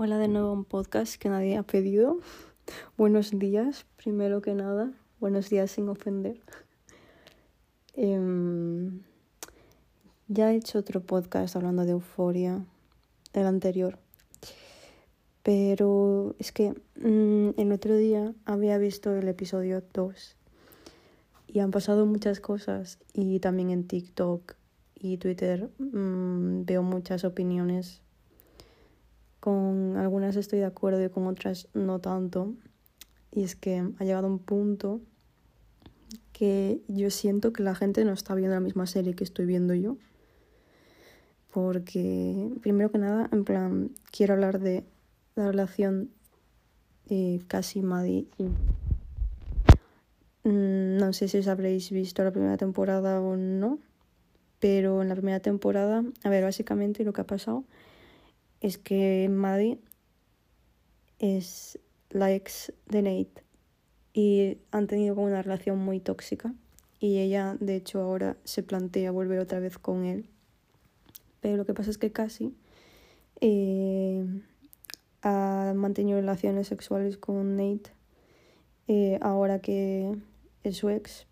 Hola de nuevo a un podcast que nadie ha pedido. Buenos días, primero que nada. Buenos días sin ofender. Em, ya he hecho otro podcast hablando de euforia, el anterior. Pero es que mm, el otro día había visto el episodio 2 y han pasado muchas cosas y también en TikTok y Twitter mm, veo muchas opiniones con algunas estoy de acuerdo y con otras no tanto. Y es que ha llegado un punto que yo siento que la gente no está viendo la misma serie que estoy viendo yo. Porque, primero que nada, en plan, quiero hablar de la relación de Cassie, Maddie y... Mm, no sé si os habréis visto la primera temporada o no, pero en la primera temporada, a ver, básicamente lo que ha pasado es que Maddie es la ex de Nate y han tenido como una relación muy tóxica y ella de hecho ahora se plantea volver otra vez con él. Pero lo que pasa es que casi eh, ha mantenido relaciones sexuales con Nate eh, ahora que es su ex.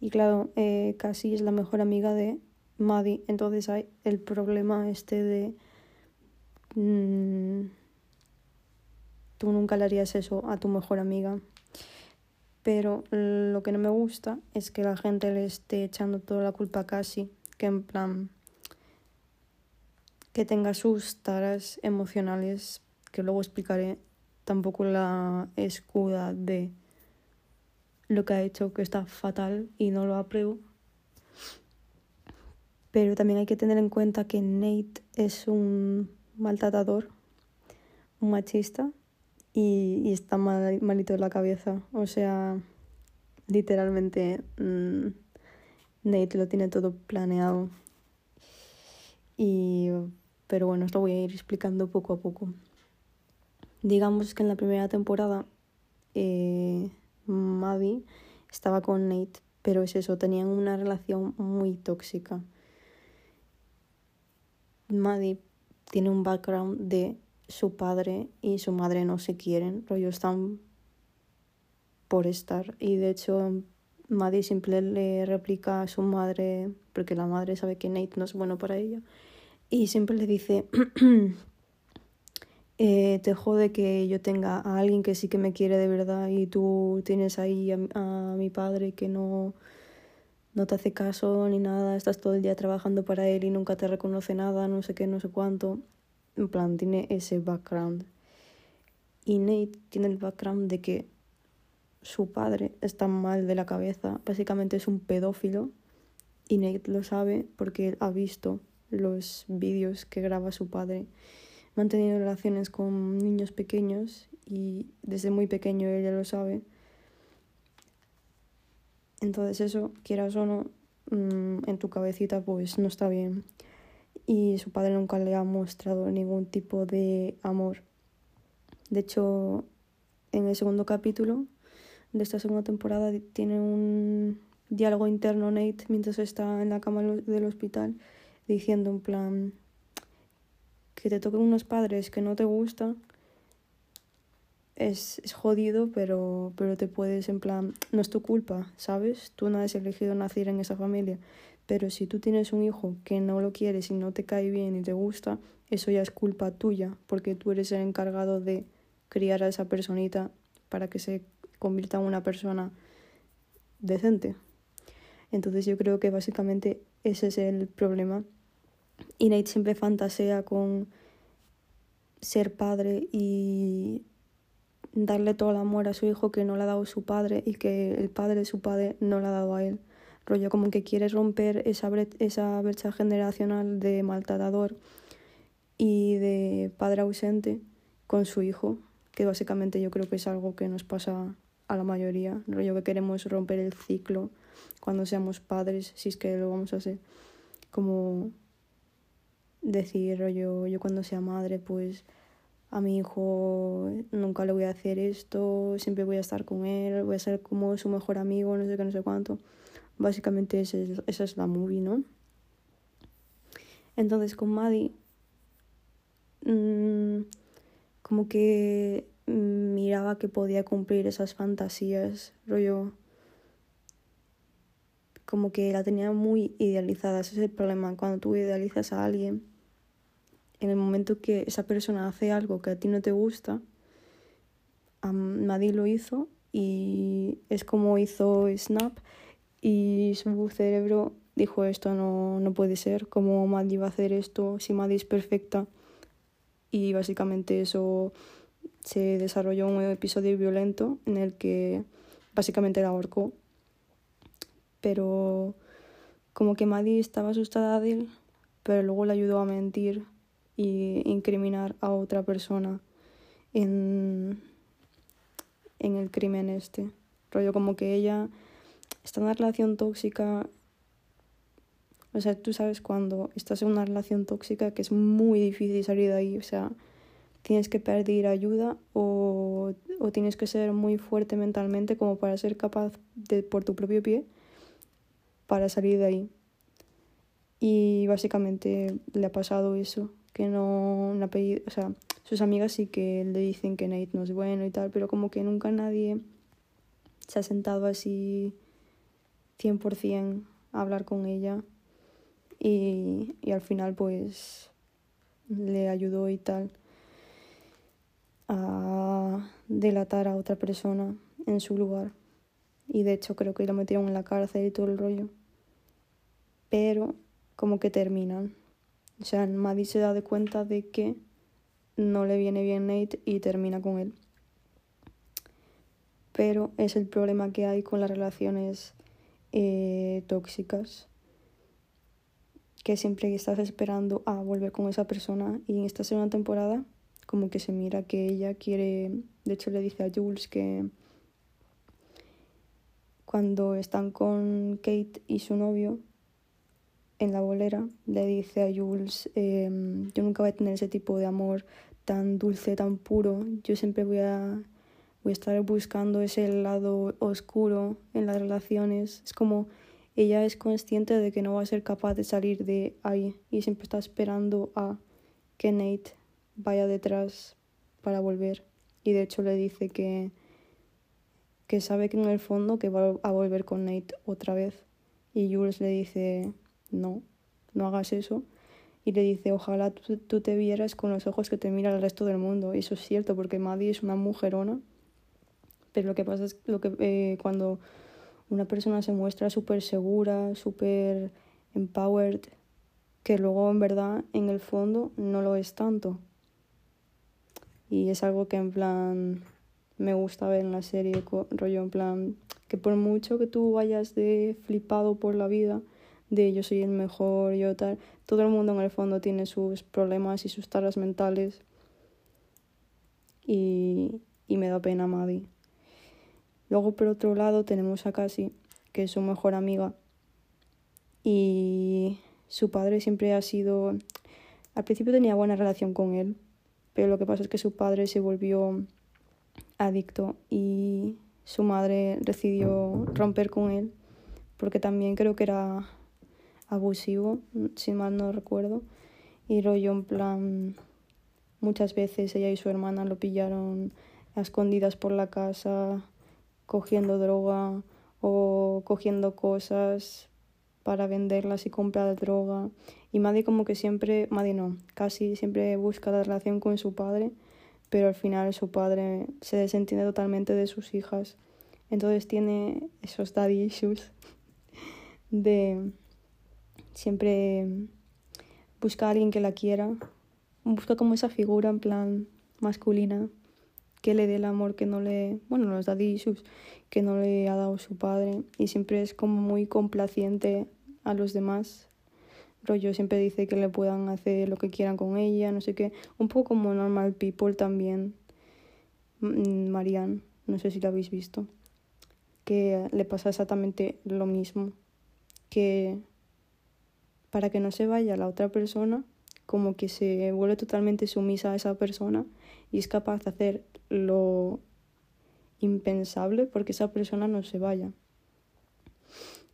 Y claro, eh, casi es la mejor amiga de Maddie. Entonces hay el problema este de Mm, tú nunca le harías eso a tu mejor amiga. Pero lo que no me gusta es que la gente le esté echando toda la culpa Casi, que en plan que tenga sus taras emocionales, que luego explicaré, tampoco la escuda de lo que ha hecho, que está fatal y no lo apruebo. Pero también hay que tener en cuenta que Nate es un maltratador, un machista y, está mal, malito de la cabeza. O sea, literalmente mm, Nate lo tiene todo planeado. Y, pero bueno, esto voy a ir explicando poco a poco. Digamos que en la primera temporada eh, Maddie estaba con Nate, pero es eso, tenían una relación muy tóxica. Maddie tiene un background de su padre y su madre no se quieren, rollo están por estar. Y de hecho, Maddie siempre le replica a su madre, porque la madre sabe que Nate no es bueno para ella, y siempre le dice, eh, te jode que yo tenga a alguien que sí que me quiere de verdad y tú tienes ahí a, a mi padre que no no te hace caso ni nada, estás todo el día trabajando para él y nunca te reconoce nada, no sé qué, no sé cuánto. En plan, tiene ese background. Y Nate tiene el background de que su padre está mal de la cabeza, básicamente es un pedófilo y Nate lo sabe porque ha visto los vídeos que graba su padre. Han tenido relaciones con niños pequeños y desde muy pequeño ella lo sabe entonces eso, quieras o no, mm, en tu cabecita pues no está bien. Y su padre nunca le ha mostrado ningún tipo de amor. De hecho, en el segundo capítulo de esta segunda temporada tiene un diálogo interno Nate mientras está en la cama del hospital diciendo en plan que te toquen unos padres que no te gustan es, es, jodido, pero, pero te puedes, en plan, no es tu culpa, ¿sabes? Tú no has elegido nacer en esa familia, pero si tú tienes un hijo que no lo quieres y no te cae bien y te gusta, eso ya es culpa tuya, porque tú eres el encargado de criar a esa personita para que se convierta en una persona decente. Entonces yo creo que básicamente ese es el problema. Y Nate siempre fantasea con ser padre y darle todo el amor a su hijo que no le ha dado su padre y que el padre de su padre no le ha dado a él. Rollo como que quieres romper esa, esa brecha generacional de maltratador y de padre ausente con su hijo, que básicamente yo creo que es algo que nos pasa a la mayoría. Rollo que queremos romper el ciclo cuando seamos padres, si es que lo vamos a hacer. Como decir, rollo, yo cuando sea madre, pues a mi hijo nunca le voy a hacer esto, siempre voy a estar con él, voy a ser como su mejor amigo, no sé qué, no sé cuánto. Básicamente esa es, esa es la movie, ¿no? Entonces con Maddie, mmm, como que miraba que podía cumplir esas fantasías, rollo como que la tenía muy idealizada. Ese es el problema. Cuando tú idealizas a alguien, en el momento que esa persona hace algo que a ti no te gusta, nadie lo hizo y es como hizo Snap y su cerebro dijo esto no, no puede ser, como Maddie va a hacer esto si Maddie es perfecta y básicamente eso se desarrolló un episodio violento en el que básicamente la ahorcó. Pero como que Maddie estaba asustada de él, pero luego le ayudó a mentir y incriminar a otra persona en, en el crimen este. Rollo como que ella está en una relación tóxica. O sea, tú sabes cuando estás en una relación tóxica que es muy difícil salir de ahí. O sea, tienes que pedir ayuda o, o tienes que ser muy fuerte mentalmente como para ser capaz de por tu propio pie para salir de ahí. Y básicamente le ha pasado eso, que no, ha pedido, o sea, sus amigas sí que le dicen que Nate no es bueno y tal, pero como que nunca nadie se ha sentado así 100% a hablar con ella y, y al final pues le ayudó y tal a delatar a otra persona en su lugar y de hecho creo que lo metieron en la cárcel y todo el rollo. Pero como que terminan. O sea, Maddie se da de cuenta de que no le viene bien Nate y termina con él. Pero es el problema que hay con las relaciones eh, tóxicas. Que siempre estás esperando a volver con esa persona y en esta segunda temporada como que se mira que ella quiere, de hecho le dice a Jules que cuando están con Kate y su novio en la bolera, le dice a Jules, em, yo nunca voy a tener ese tipo de amor tan dulce, tan puro, yo siempre voy a, voy a estar buscando ese lado oscuro en las relaciones. Es como ella es consciente de que no va a ser capaz de salir de ahí y siempre está esperando a que Nate vaya detrás para volver. Y de hecho le dice que que sabe que en el fondo que va a volver con Nate otra vez. Y Jules le dice, no, no hagas eso. Y le dice, ojalá tú, te vieras con los ojos que te mira el resto del mundo. Y eso es cierto, porque Maddie es una mujerona. Pero lo que pasa es lo que eh, cuando una persona se muestra súper segura, súper empowered, que luego en verdad en el fondo no lo es tanto. Y es algo que en plan me gusta ver en la serie, rollo en plan, que por mucho que tú vayas de flipado por la vida, de yo soy el mejor, yo tal, todo el mundo en el fondo tiene sus problemas y sus taras mentales. Y, y me da pena Maddie. Luego por otro lado tenemos a Cassie, que es su mejor amiga. Y su padre siempre ha sido... Al principio tenía buena relación con él, pero lo que pasa es que su padre se volvió adicto y su madre decidió romper con él porque también creo que era abusivo, si mal no recuerdo. Y rollo en plan, muchas veces ella y su hermana lo pillaron a escondidas por la casa, cogiendo droga o cogiendo cosas para venderlas y comprar droga. Y Maddie como que siempre, Maddie no, casi siempre busca la relación con su padre pero al final su padre se desentiende totalmente de sus hijas. Entonces tiene esos daddy issues de siempre busca a alguien que la quiera, busca como esa figura en plan masculina que le dé el amor que no le, bueno, los daddy issues que no le ha dado su padre y siempre es como muy complaciente a los demás rollo siempre dice que le puedan hacer lo que quieran con ella, no sé qué. Un poco como Normal People también. Mm, Marianne, no sé si la habéis visto. Que le pasa exactamente lo mismo. Que para que no se vaya la otra persona, como que se vuelve totalmente sumisa a esa persona y es capaz de hacer lo impensable porque esa persona no se vaya.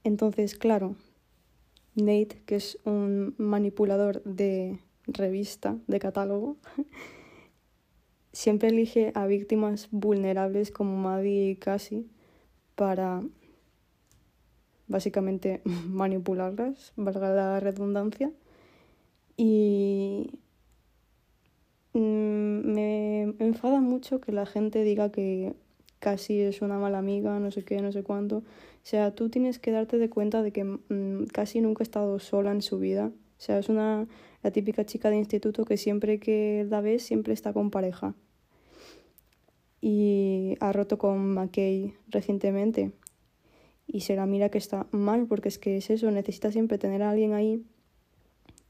Entonces, claro, Nate, que es un manipulador de revista, de catálogo, siempre elige a víctimas vulnerables como Maddie y Cassie para básicamente manipularlas, valga la redundancia. Y mm, me enfada mucho que la gente diga que casi es una mala amiga, no sé qué, no sé cuánto. O sea, tú tienes que darte de cuenta de que mm, casi nunca ha estado sola en su vida. O sea, es una la típica chica de instituto que siempre que la ves siempre está con pareja. Y ha roto con McKay recientemente. Y se la mira que está mal, porque es que es eso, necesita siempre tener a alguien ahí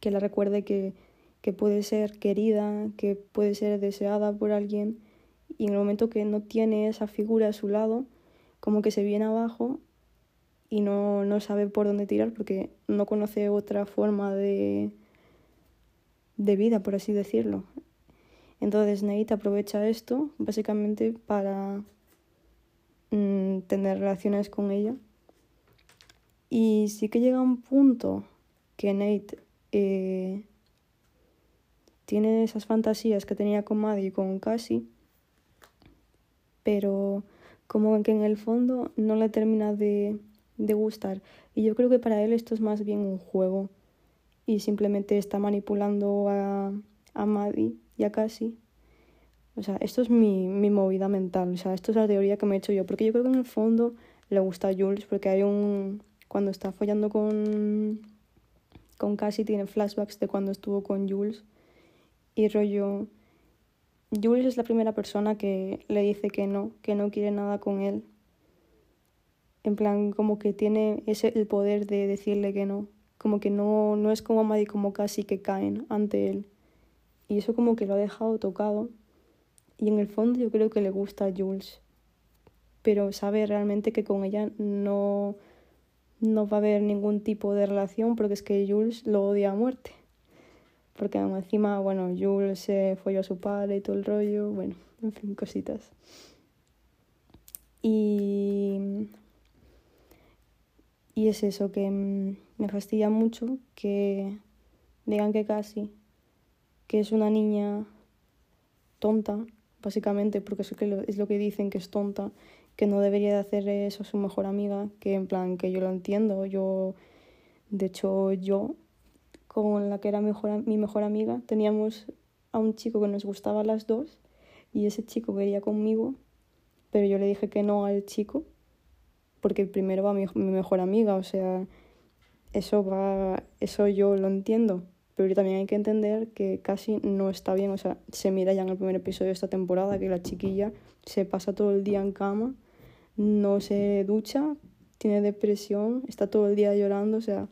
que la recuerde que, que puede ser querida, que puede ser deseada por alguien y en el momento que no tiene esa figura a su lado, como que se viene abajo y no, no sabe por dónde tirar porque no conoce otra forma de, de vida, por así decirlo. Entonces Nate aprovecha esto básicamente para mm, tener relaciones con ella. Y sí que llega un punto que Nate eh, tiene esas fantasías que tenía con Maddie y con Cassie pero como que en el fondo no le termina de, de gustar. Y yo creo que para él esto es más bien un juego y simplemente está manipulando a, a Maddie y a Cassie. O sea, esto es mi, mi movida mental, o sea, esto es la teoría que me he hecho yo, porque yo creo que en el fondo le gusta a Jules, porque hay un... cuando está follando con, con Cassie tiene flashbacks de cuando estuvo con Jules y rollo Jules es la primera persona que le dice que no, que no quiere nada con él. En plan, como que tiene ese el poder de decirle que no. Como que no, no es como Maddie como casi que caen ante él. Y eso como que lo ha dejado tocado. Y en el fondo yo creo que le gusta a Jules. Pero sabe realmente que con ella no, no va a haber ningún tipo de relación porque es que Jules lo odia a muerte porque encima, bueno, Jules se folló a su padre y todo el rollo, bueno, en fin, cositas. Y, y es eso, que me fastidia mucho que digan que casi, que es una niña tonta, básicamente, porque es lo que dicen, que es tonta, que no debería de hacer eso a su mejor amiga, que en plan, que yo lo entiendo, yo, de hecho, yo con la que era mejor, mi mejor amiga, teníamos a un chico que nos gustaba a las dos y ese chico quería conmigo, pero yo le dije que no al chico porque primero va mi, mi mejor amiga, o sea, eso va, eso yo lo entiendo, pero también hay que entender que casi no está bien, o sea, se mira ya en el primer episodio de esta temporada que la chiquilla se pasa todo el día en cama, no se ducha, tiene depresión, está todo el día llorando, o sea,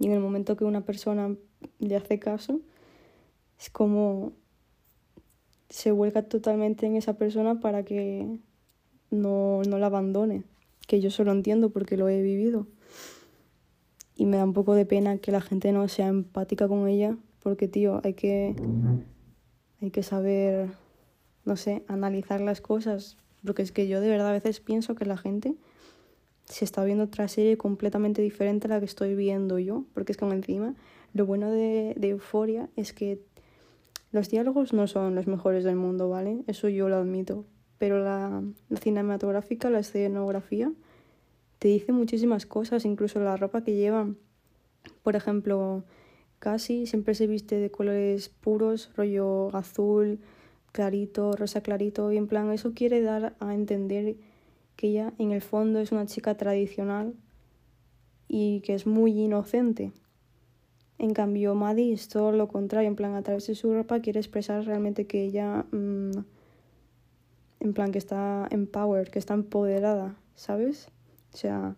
y en el momento que una persona le hace caso, es como se vuelca totalmente en esa persona para que no, no la abandone. Que yo solo entiendo porque lo he vivido. Y me da un poco de pena que la gente no sea empática con ella, porque, tío, hay que, hay que saber, no sé, analizar las cosas. Porque es que yo de verdad a veces pienso que la gente se está viendo otra serie completamente diferente a la que estoy viendo yo, porque es como encima lo bueno de, de Euforia es que los diálogos no son los mejores del mundo, ¿vale? Eso yo lo admito, pero la, la cinematográfica, la escenografía, te dice muchísimas cosas, incluso la ropa que llevan. Por ejemplo, casi siempre se viste de colores puros, rollo azul, clarito, rosa clarito, y en plan eso quiere dar a entender que ella en el fondo es una chica tradicional y que es muy inocente. En cambio, Maddie es todo lo contrario, en plan, a través de su ropa quiere expresar realmente que ella, mm, en plan, que está empowered, que está empoderada, ¿sabes? O sea,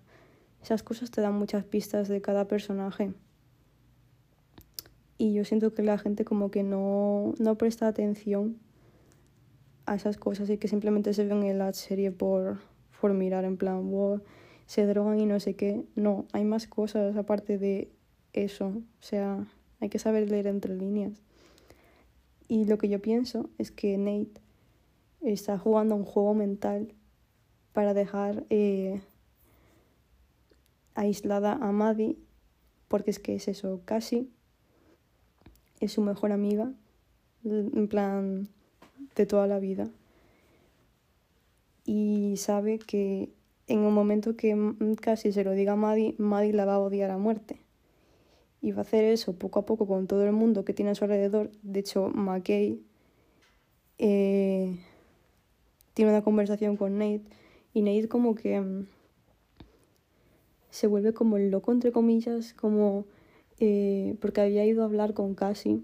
esas cosas te dan muchas pistas de cada personaje. Y yo siento que la gente como que no, no presta atención a esas cosas y que simplemente se ven en la serie por, por mirar en plan, se drogan y no sé qué. No, hay más cosas aparte de eso. O sea, hay que saber leer entre líneas. Y lo que yo pienso es que Nate está jugando un juego mental para dejar eh, aislada a Maddie, porque es que es eso, casi es su mejor amiga. En plan, de toda la vida. Y sabe que en un momento que casi se lo diga a Maddie, Maddie la va a odiar a muerte. Y va a hacer eso poco a poco con todo el mundo que tiene a su alrededor. De hecho, McKay eh, tiene una conversación con Nate y Nate como que mm, se vuelve como el loco, entre comillas, como eh, porque había ido a hablar con Cassie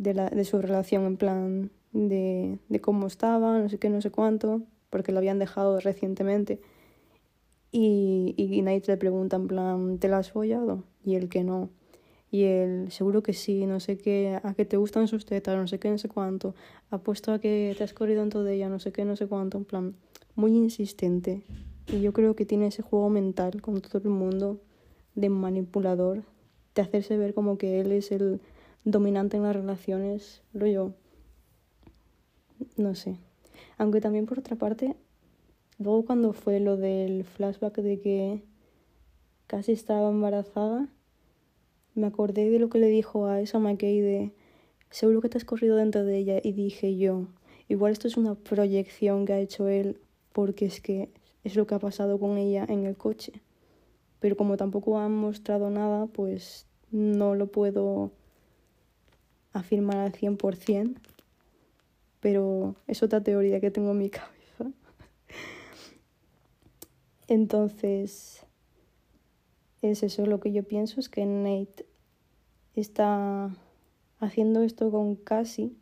de, la, de su relación, en plan de, de cómo estaba, no sé qué, no sé cuánto, porque lo habían dejado recientemente. Y, y Nate le pregunta en plan, ¿te la has follado? Y él que no. Y él, seguro que sí, no sé qué, a que te gustan sus tetas, no sé qué, no sé cuánto. Apuesto a que te has corrido en todo ella, no sé qué, no sé cuánto. En plan, muy insistente. Y yo creo que tiene ese juego mental con todo el mundo de manipulador, de hacerse ver como que él es el dominante en las relaciones, yo No sé. Aunque también por otra parte, luego cuando fue lo del flashback de que casi estaba embarazada, me acordé de lo que le dijo a esa McKay de seguro que te has corrido dentro de ella y dije yo, igual esto es una proyección que ha hecho él porque es que es lo que ha pasado con ella en el coche. Pero como tampoco han mostrado nada, pues no lo puedo afirmar al 100% pero es otra teoría que tengo en mi cabeza. Entonces, es eso lo que yo pienso, es que Nate está haciendo esto con Cassie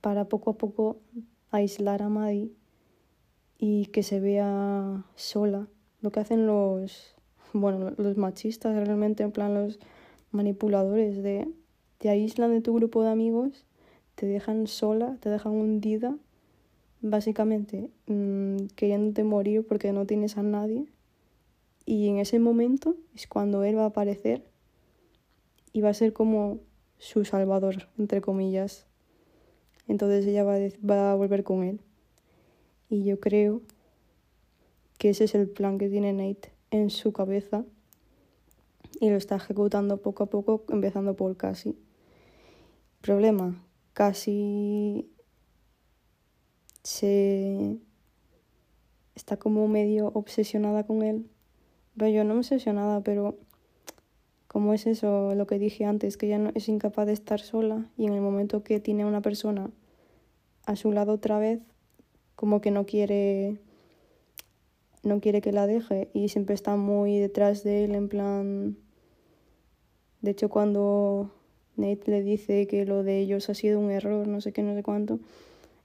para poco a poco aislar a Maddie y que se vea sola. Lo que hacen los, bueno, los machistas realmente, en plan los manipuladores de te aíslan de tu grupo de amigos te dejan sola, te dejan hundida, básicamente mmm, queriéndote morir porque no tienes a nadie. Y en ese momento es cuando él va a aparecer y va a ser como su salvador, entre comillas. Entonces ella va a, va a volver con él. Y yo creo que ese es el plan que tiene Nate en su cabeza y lo está ejecutando poco a poco, empezando por casi. Problema, casi se está como medio obsesionada con él. Yo no obsesionada, pero como es eso, lo que dije antes, que ella no, es incapaz de estar sola y en el momento que tiene a una persona a su lado otra vez, como que no quiere no quiere que la deje y siempre está muy detrás de él en plan de hecho cuando Nate le dice que lo de ellos ha sido un error, no sé qué, no sé cuánto.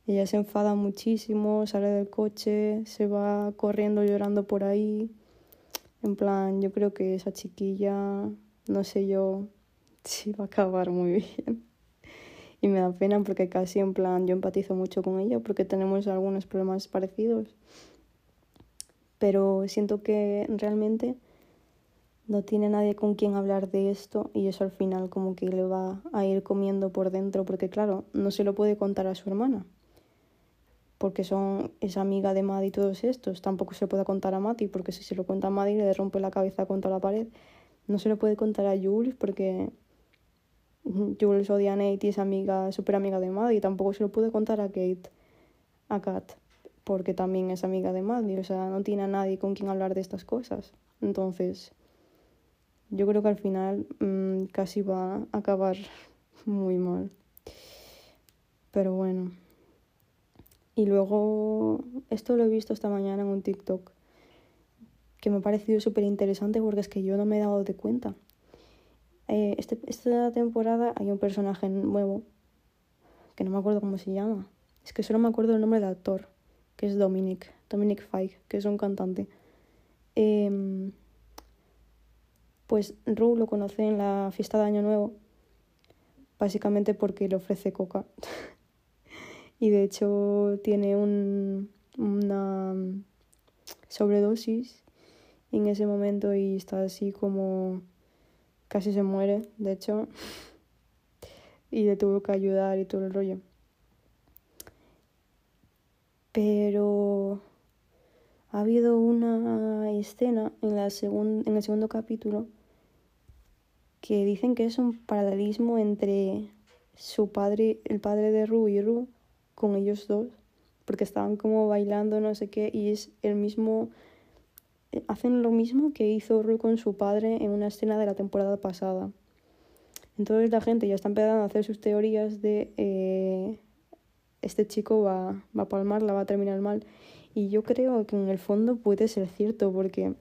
Ella se enfada muchísimo, sale del coche, se va corriendo llorando por ahí. En plan, yo creo que esa chiquilla, no sé yo si va a acabar muy bien. Y me da pena porque casi en plan yo empatizo mucho con ella porque tenemos algunos problemas parecidos. Pero siento que realmente no tiene nadie con quien hablar de esto y eso al final como que le va a ir comiendo por dentro porque claro, no se lo puede contar a su hermana porque son es amiga de Maddie y todos estos, tampoco se lo puede contar a Mati porque si se lo cuenta a Maddie le rompe la cabeza contra la pared, no se lo puede contar a Jules porque Jules odia a Nate y es amiga, súper amiga de Maddie, tampoco se lo puede contar a Kate, a Kat, porque también es amiga de Maddie, o sea, no tiene a nadie con quien hablar de estas cosas, entonces yo creo que al final mmm, casi va a acabar muy mal. Pero bueno. Y luego, esto lo he visto esta mañana en un TikTok, que me ha parecido súper interesante porque es que yo no me he dado de cuenta. Eh, este, esta temporada hay un personaje nuevo, que no me acuerdo cómo se llama. Es que solo me acuerdo el nombre del actor, que es Dominic, Dominic Fike, que es un cantante. Eh, pues Ru lo conoce en la fiesta de Año Nuevo, básicamente porque le ofrece coca. y de hecho tiene un, una sobredosis en ese momento y está así como casi se muere, de hecho. y le tuvo que ayudar y todo el rollo. Pero ha habido una escena en, la en el segundo capítulo que dicen que es un paralelismo entre su padre, el padre de Ru y Ru, con ellos dos, porque estaban como bailando, no sé qué, y es el mismo, eh, hacen lo mismo que hizo Ru con su padre en una escena de la temporada pasada. Entonces la gente ya está empezando a hacer sus teorías de eh, este chico va, va a palmar, la va a terminar mal. Y yo creo que en el fondo puede ser cierto, porque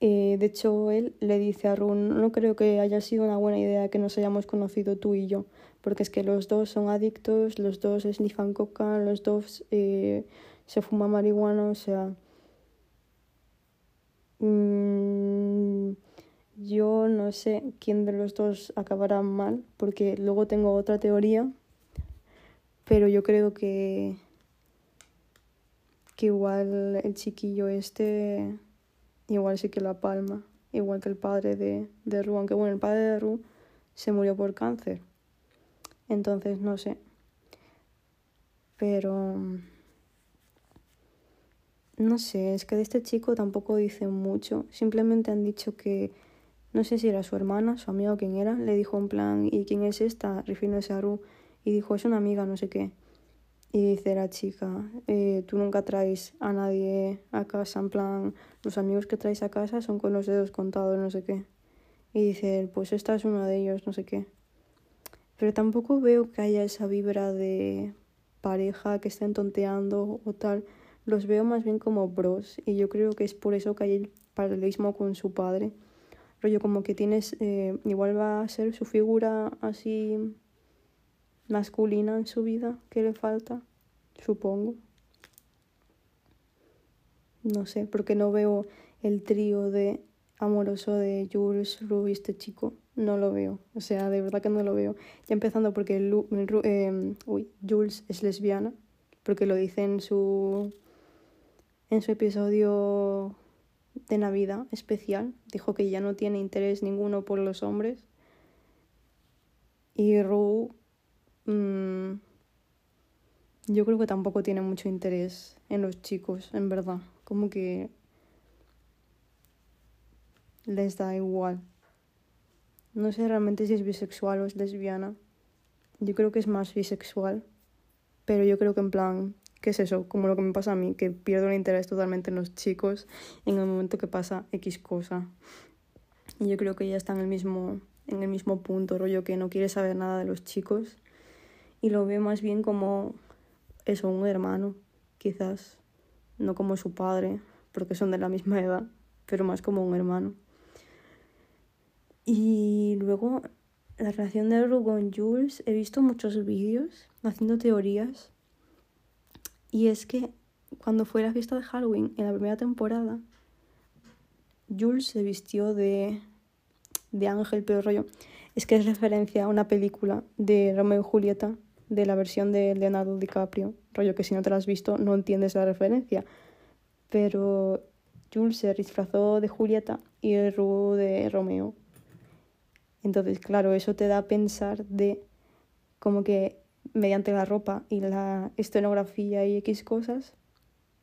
eh, de hecho él le dice a Run, no creo que haya sido una buena idea que nos hayamos conocido tú y yo, porque es que los dos son adictos, los dos snifan coca, los dos eh, se fuma marihuana, o sea... Mm, yo no sé quién de los dos acabará mal, porque luego tengo otra teoría, pero yo creo que, que igual el chiquillo este, igual sí que la palma, igual que el padre de, de Ru, aunque bueno, el padre de Ru se murió por cáncer, entonces no sé, pero no sé, es que de este chico tampoco dicen mucho, simplemente han dicho que no sé si era su hermana, su amiga o quién era, le dijo en plan, ¿y quién es esta? refiriéndose a Ru, y dijo, es una amiga, no sé qué. Y dice la chica, eh, tú nunca traes a nadie a casa, en plan, los amigos que traes a casa son con los dedos contados, no sé qué. Y dice pues esta es una de ellos, no sé qué. Pero tampoco veo que haya esa vibra de pareja que estén tonteando o tal. Los veo más bien como bros y yo creo que es por eso que hay el paralelismo con su padre rollo como que tienes, eh, igual va a ser su figura así masculina en su vida que le falta, supongo. No sé, porque no veo el trío de amoroso de Jules, Ruby, este chico. No lo veo. O sea, de verdad que no lo veo. Ya empezando porque eh, Jules es lesbiana, porque lo dice en su, en su episodio de Navidad especial. Dijo que ya no tiene interés ninguno por los hombres. Y Rue, mm, yo creo que tampoco tiene mucho interés en los chicos, en verdad. Como que les da igual. No sé realmente si es bisexual o es lesbiana. Yo creo que es más bisexual. Pero yo creo que en plan ¿Qué es eso? Como lo que me pasa a mí, que pierdo el interés totalmente en los chicos en el momento que pasa X cosa. Y yo creo que ya está en el mismo, en el mismo punto, rollo que no quiere saber nada de los chicos. Y lo ve más bien como eso, un hermano, quizás. No como su padre, porque son de la misma edad, pero más como un hermano. Y luego, la relación de Ru con Jules, he visto muchos vídeos haciendo teorías y es que cuando fue la fiesta de Halloween en la primera temporada, Jules se vistió de, de ángel, pero rollo. Es que es referencia a una película de Romeo y Julieta, de la versión de Leonardo DiCaprio. Rollo que si no te la has visto no entiendes la referencia. Pero Jules se disfrazó de Julieta y Ru de Romeo. Entonces, claro, eso te da a pensar de como que mediante la ropa y la escenografía y X cosas,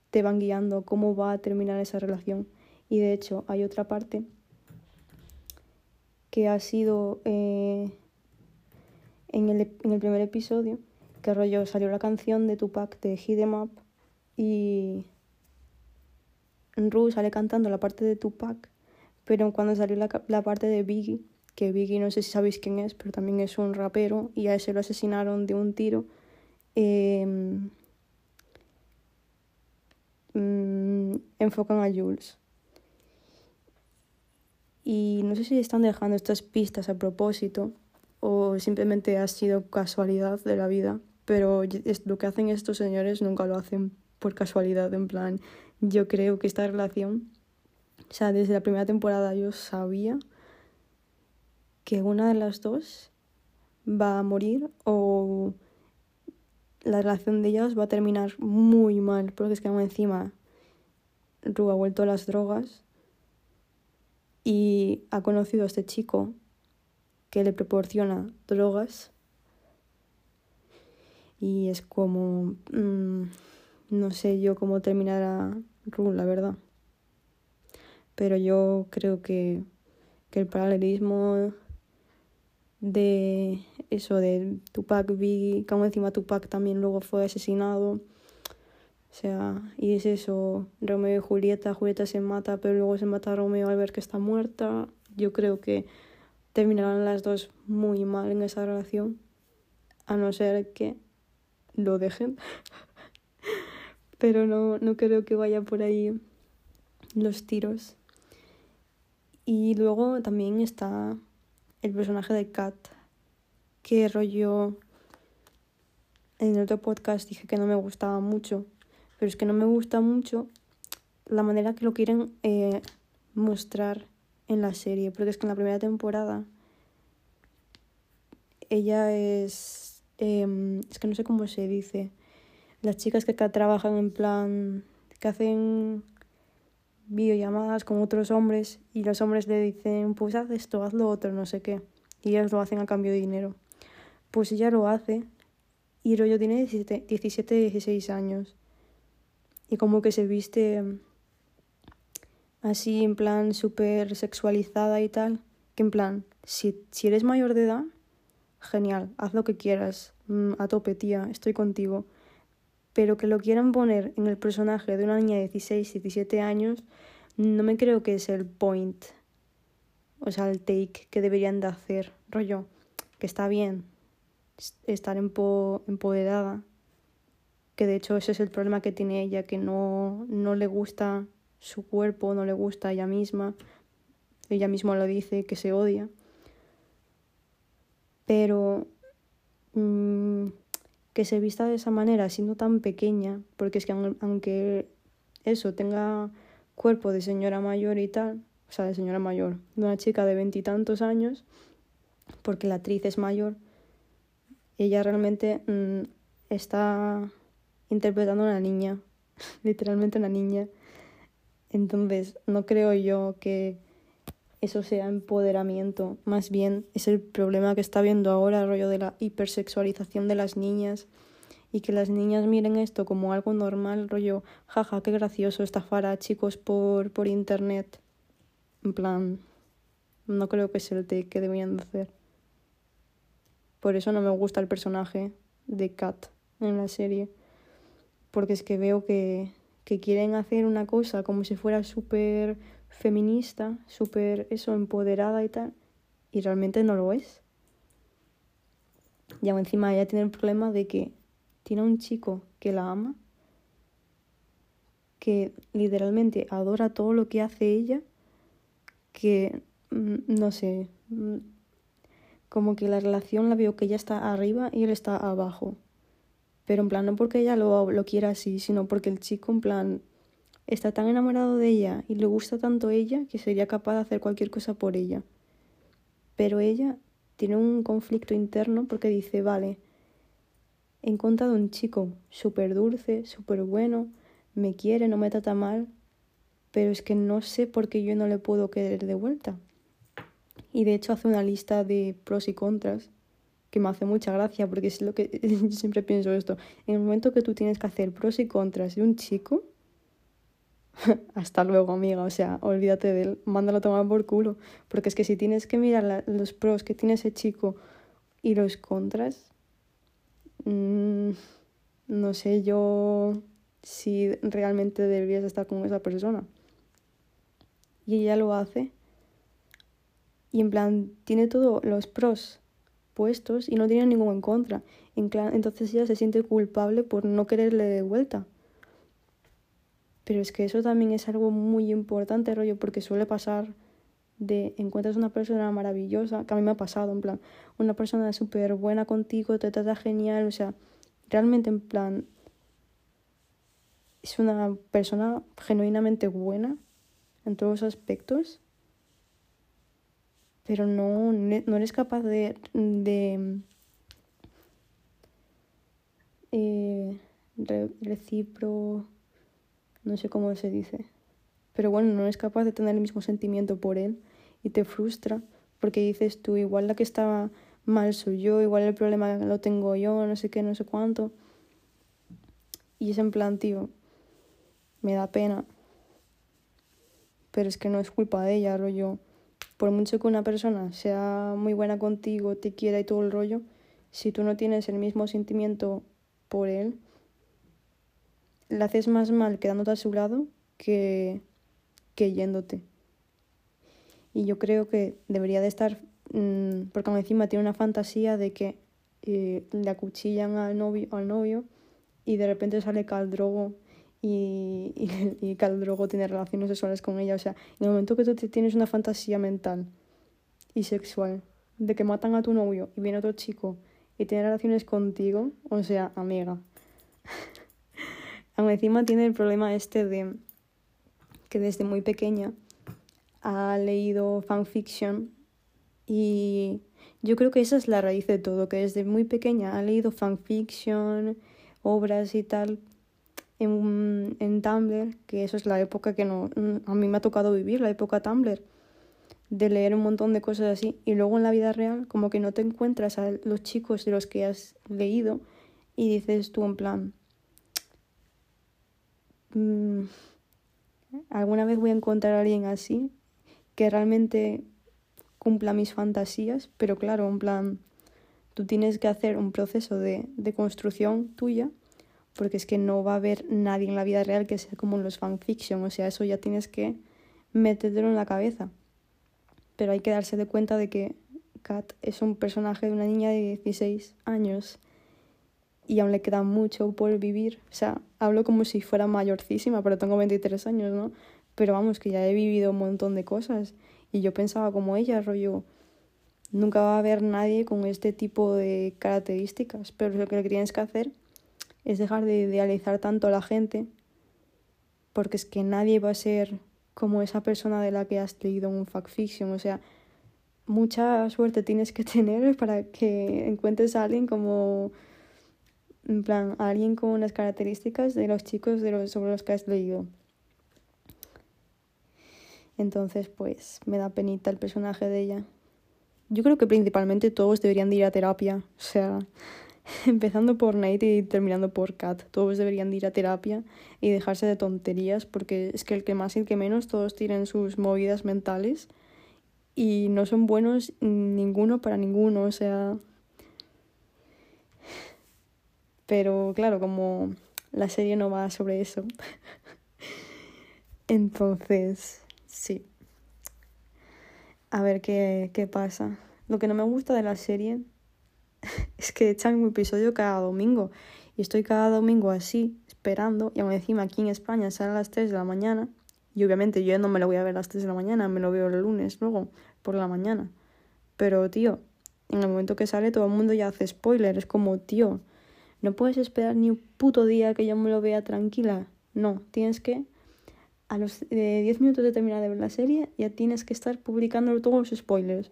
te van guiando cómo va a terminar esa relación. Y de hecho hay otra parte que ha sido eh, en, el, en, el, primer episodio, que rollo salió la canción de Tupac de Hit Em Up y Ru sale cantando la parte de Tupac, pero cuando salió la, la parte de Biggie, que Biggie no sé si sabéis quién es, pero también es un rapero y a ese lo asesinaron de un tiro. Em, mm, enfocan a Jules. Y no sé si están dejando estas pistas a propósito o simplemente ha sido casualidad de la vida, pero lo que hacen estos señores nunca lo hacen por casualidad, en plan, yo creo que esta relación, o sea, desde la primera temporada yo sabía que una de las dos va a morir o la relación de ellas va a terminar muy mal, porque es que aún encima Ru ha vuelto a las drogas y ha conocido a este chico que le proporciona drogas y es como mm, no sé yo cómo terminará Ru, la verdad. Pero yo creo que, que el paralelismo de eso, de Tupac que aún encima Tupac también luego fue asesinado. O sea, y es eso, Romeo y Julieta, Julieta se mata, pero luego se mata a Romeo al ver que está muerta. Yo creo que terminarán las dos muy mal en esa relación, a no ser que lo dejen. pero no, no creo que vaya por ahí los tiros. Y luego también está el personaje de Kat, que rollo en el otro podcast dije que no me gustaba mucho, pero es que no me gusta mucho la manera que lo quieren eh, mostrar en la serie, porque es que en la primera temporada ella es, em, es que no sé cómo se dice, las chicas que trabajan en plan, que hacen videollamadas con otros hombres y los hombres le dicen, pues haz esto, haz lo otro, no sé qué. Y ellas lo hacen a cambio de dinero. Pues ella lo hace y rollo tiene 17, 17 16 años. Y como que se viste así en plan súper sexualizada y tal. Que en plan, si, si eres mayor de edad, genial, haz lo que quieras, mm, a tope tía, estoy contigo pero que lo quieran poner en el personaje de una niña de 16, 17 años, no me creo que es el point, o sea, el take que deberían de hacer, rollo, que está bien estar empoderada, que de hecho ese es el problema que tiene ella, que no, no le gusta su cuerpo, no le gusta ella misma, ella misma lo dice, que se odia, pero... Mm, que se vista de esa manera siendo tan pequeña, porque es que aunque eso tenga cuerpo de señora mayor y tal, o sea, de señora mayor, de una chica de veintitantos años, porque la actriz es mayor, ella realmente mm, está interpretando a una niña, literalmente una niña. Entonces, no creo yo que eso sea empoderamiento, más bien es el problema que está viendo ahora, el rollo de la hipersexualización de las niñas y que las niñas miren esto como algo normal, rollo, jaja, qué gracioso estafar a chicos por, por internet. En plan, no creo que sea el take que deberían de hacer. Por eso no me gusta el personaje de Kat en la serie. Porque es que veo que, que quieren hacer una cosa como si fuera súper feminista, súper eso, empoderada y tal, y realmente no lo es. Y encima ella tiene el problema de que tiene un chico que la ama, que literalmente adora todo lo que hace ella, que mm, no sé, mm, como que la relación la veo que ella está arriba y él está abajo. Pero en plan, no porque ella lo, lo quiera así, sino porque el chico en plan está tan enamorado de ella y le gusta tanto ella que sería capaz de hacer cualquier cosa por ella. Pero ella tiene un conflicto interno porque dice, vale, he encontrado un chico súper dulce, súper bueno, me quiere, no me trata mal, pero es que no sé por qué yo no le puedo querer de vuelta. Y de hecho hace una lista de pros y contras que me hace mucha gracia porque es lo que yo siempre pienso esto. En el momento que tú tienes que hacer pros y contras de un chico, hasta luego, amiga. O sea, olvídate de él, mándalo a tomar por culo. Porque es que si tienes que mirar los pros que tiene ese chico y los contras, mm, no sé yo si realmente deberías estar con esa persona. Y ella lo hace. Y en plan, tiene todos los pros puestos y no tiene ninguno en contra. Entonces ella se siente culpable por no quererle de vuelta. Pero es que eso también es algo muy importante, rollo, porque suele pasar de encuentras una persona maravillosa, que a mí me ha pasado, en plan, una persona súper buena contigo, te trata genial, o sea, realmente en plan, es una persona genuinamente buena en todos los aspectos, pero no, no eres capaz de, de eh, recipro no sé cómo se dice. Pero bueno, no eres capaz de tener el mismo sentimiento por él y te frustra porque dices tú, igual la que estaba mal soy yo, igual el problema lo tengo yo, no sé qué, no sé cuánto. Y es en plan, tío, me da pena. Pero es que no es culpa de ella, rollo. Por mucho que una persona sea muy buena contigo, te quiera y todo el rollo, si tú no tienes el mismo sentimiento por él, le haces más mal quedándote a su lado que, que yéndote. Y yo creo que debería de estar, mm, porque encima tiene una fantasía de que eh, le acuchillan al novio, al novio y de repente sale Caldrogo y, y, y Caldrogo tiene relaciones sexuales con ella. O sea, en el momento que tú tienes una fantasía mental y sexual de que matan a tu novio y viene otro chico y tiene relaciones contigo, o sea, amiga. Aún encima tiene el problema este de que desde muy pequeña ha leído fanfiction y yo creo que esa es la raíz de todo, que desde muy pequeña ha leído fanfiction, obras y tal en, en Tumblr, que eso es la época que no, a mí me ha tocado vivir, la época Tumblr, de leer un montón de cosas así. Y luego en la vida real como que no te encuentras a los chicos de los que has leído y dices tú en plan, mm, alguna vez voy a encontrar a alguien así que realmente cumpla mis fantasías, pero claro, en plan, tú tienes que hacer un proceso de, de construcción tuya, porque es que no va a haber nadie en la vida real que sea como en los fanfiction, o sea, eso ya tienes que metértelo en la cabeza. Pero hay que darse de cuenta de que Kat es un personaje de una niña de 16 años y aún le queda mucho por vivir. O sea, hablo como si fuera mayorcísima, pero tengo 23 años, ¿no? Pero vamos, que ya he vivido un montón de cosas. Y yo pensaba como ella, rollo, nunca va a haber nadie con este tipo de características. Pero lo que tienes que hacer es dejar de idealizar tanto a la gente, porque es que nadie va a ser como esa persona de la que has leído un fact fiction. O sea, mucha suerte tienes que tener para que encuentres a alguien como en plan, a alguien con unas características de los chicos de los, sobre los que has leído. Entonces, pues me da penita el personaje de ella. Yo creo que principalmente todos deberían de ir a terapia. O sea, empezando por Nate y terminando por Kat. Todos deberían de ir a terapia y dejarse de tonterías porque es que el que más y el que menos todos tienen sus movidas mentales y no son buenos ninguno para ninguno. O sea... Pero claro, como la serie no va sobre eso. Entonces, Sí. A ver qué, qué pasa. Lo que no me gusta de la serie es que echan un episodio cada domingo. Y estoy cada domingo así, esperando. Y aún encima aquí en España sale a las 3 de la mañana. Y obviamente yo no me lo voy a ver a las 3 de la mañana, me lo veo el lunes luego, por la mañana. Pero, tío, en el momento que sale todo el mundo ya hace spoiler. Es como, tío, no puedes esperar ni un puto día que yo me lo vea tranquila. No, tienes que a los 10 eh, minutos de terminar de ver la serie ya tienes que estar publicando todos los spoilers.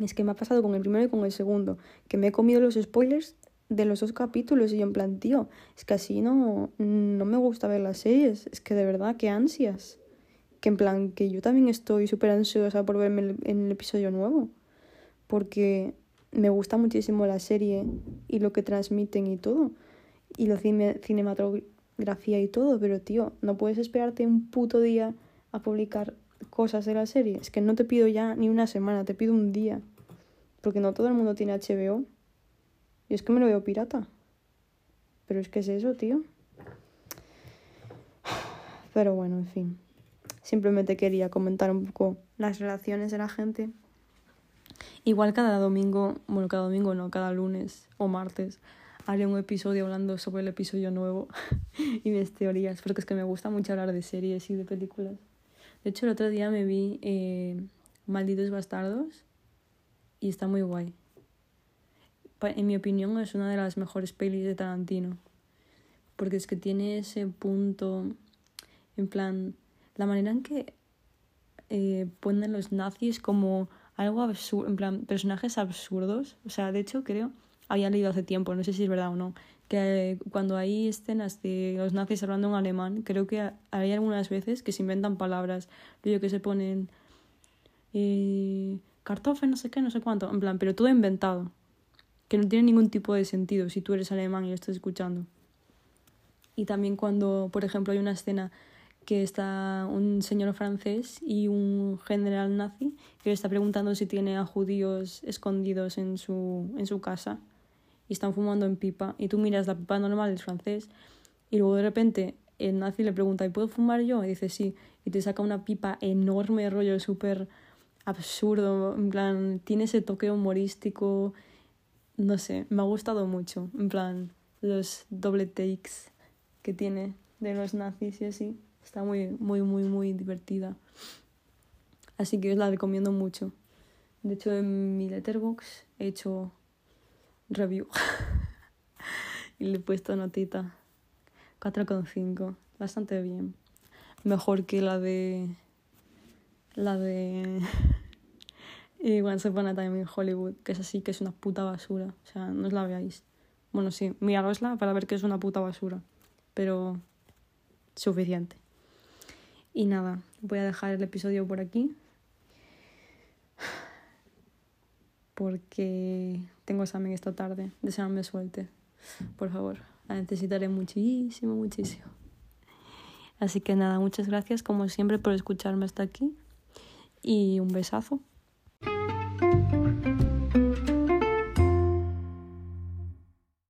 Es que me ha pasado con el primero y con el segundo, que me he comido los spoilers de los dos capítulos y yo en plan, tío, es que así no, no me gusta ver las series, es que de verdad, qué ansias. Que en plan, que yo también estoy súper ansiosa por verme en el episodio nuevo, porque me gusta muchísimo la serie y lo que transmiten y todo, y lo cine cinematográfico grafía y todo, pero tío, no puedes esperarte un puto día a publicar cosas de la serie. Es que no te pido ya ni una semana, te pido un día. Porque no todo el mundo tiene HBO. Y es que me lo veo pirata. Pero es que es eso, tío. Pero bueno, en fin. Simplemente quería comentar un poco las relaciones de la gente. Igual cada domingo, bueno, cada domingo no, cada lunes o martes haré un episodio hablando sobre el episodio nuevo y mis teorías, porque es que me gusta mucho hablar de series y de películas. De hecho, el otro día me vi eh, Malditos Bastardos y está muy guay. En mi opinión es una de las mejores pelis de Tarantino, porque es que tiene ese punto, en plan, la manera en que eh, ponen los nazis como algo absurdo, en plan, personajes absurdos. O sea, de hecho creo había leído hace tiempo, no sé si es verdad o no, que cuando hay escenas de los nazis hablando en alemán, creo que hay algunas veces que se inventan palabras, yo que se ponen eh, no sé qué, no sé cuánto, en plan, pero todo inventado, que no tiene ningún tipo de sentido si tú eres alemán y lo estás escuchando. Y también cuando, por ejemplo, hay una escena que está un señor francés y un general nazi que le está preguntando si tiene a judíos escondidos en su, en su casa y están fumando en pipa y tú miras la pipa normal del francés y luego de repente el nazi le pregunta ¿y puedo fumar yo? y dice sí y te saca una pipa enorme rollo súper absurdo en plan tiene ese toque humorístico no sé me ha gustado mucho en plan los doble takes que tiene de los nazis y así Está muy, muy, muy, muy divertida. Así que os la recomiendo mucho. De hecho, en mi letterbox he hecho review. y le he puesto notita. 4,5. Bastante bien. Mejor que la de. La de. y Once Upon a Time in Hollywood, que es así, que es una puta basura. O sea, no os la veáis. Bueno, sí, mirarosla para ver que es una puta basura. Pero. suficiente. Y nada, voy a dejar el episodio por aquí. Porque tengo examen esta tarde. Desearme suerte. Por favor. La necesitaré muchísimo, muchísimo. Así que nada, muchas gracias como siempre por escucharme hasta aquí. Y un besazo.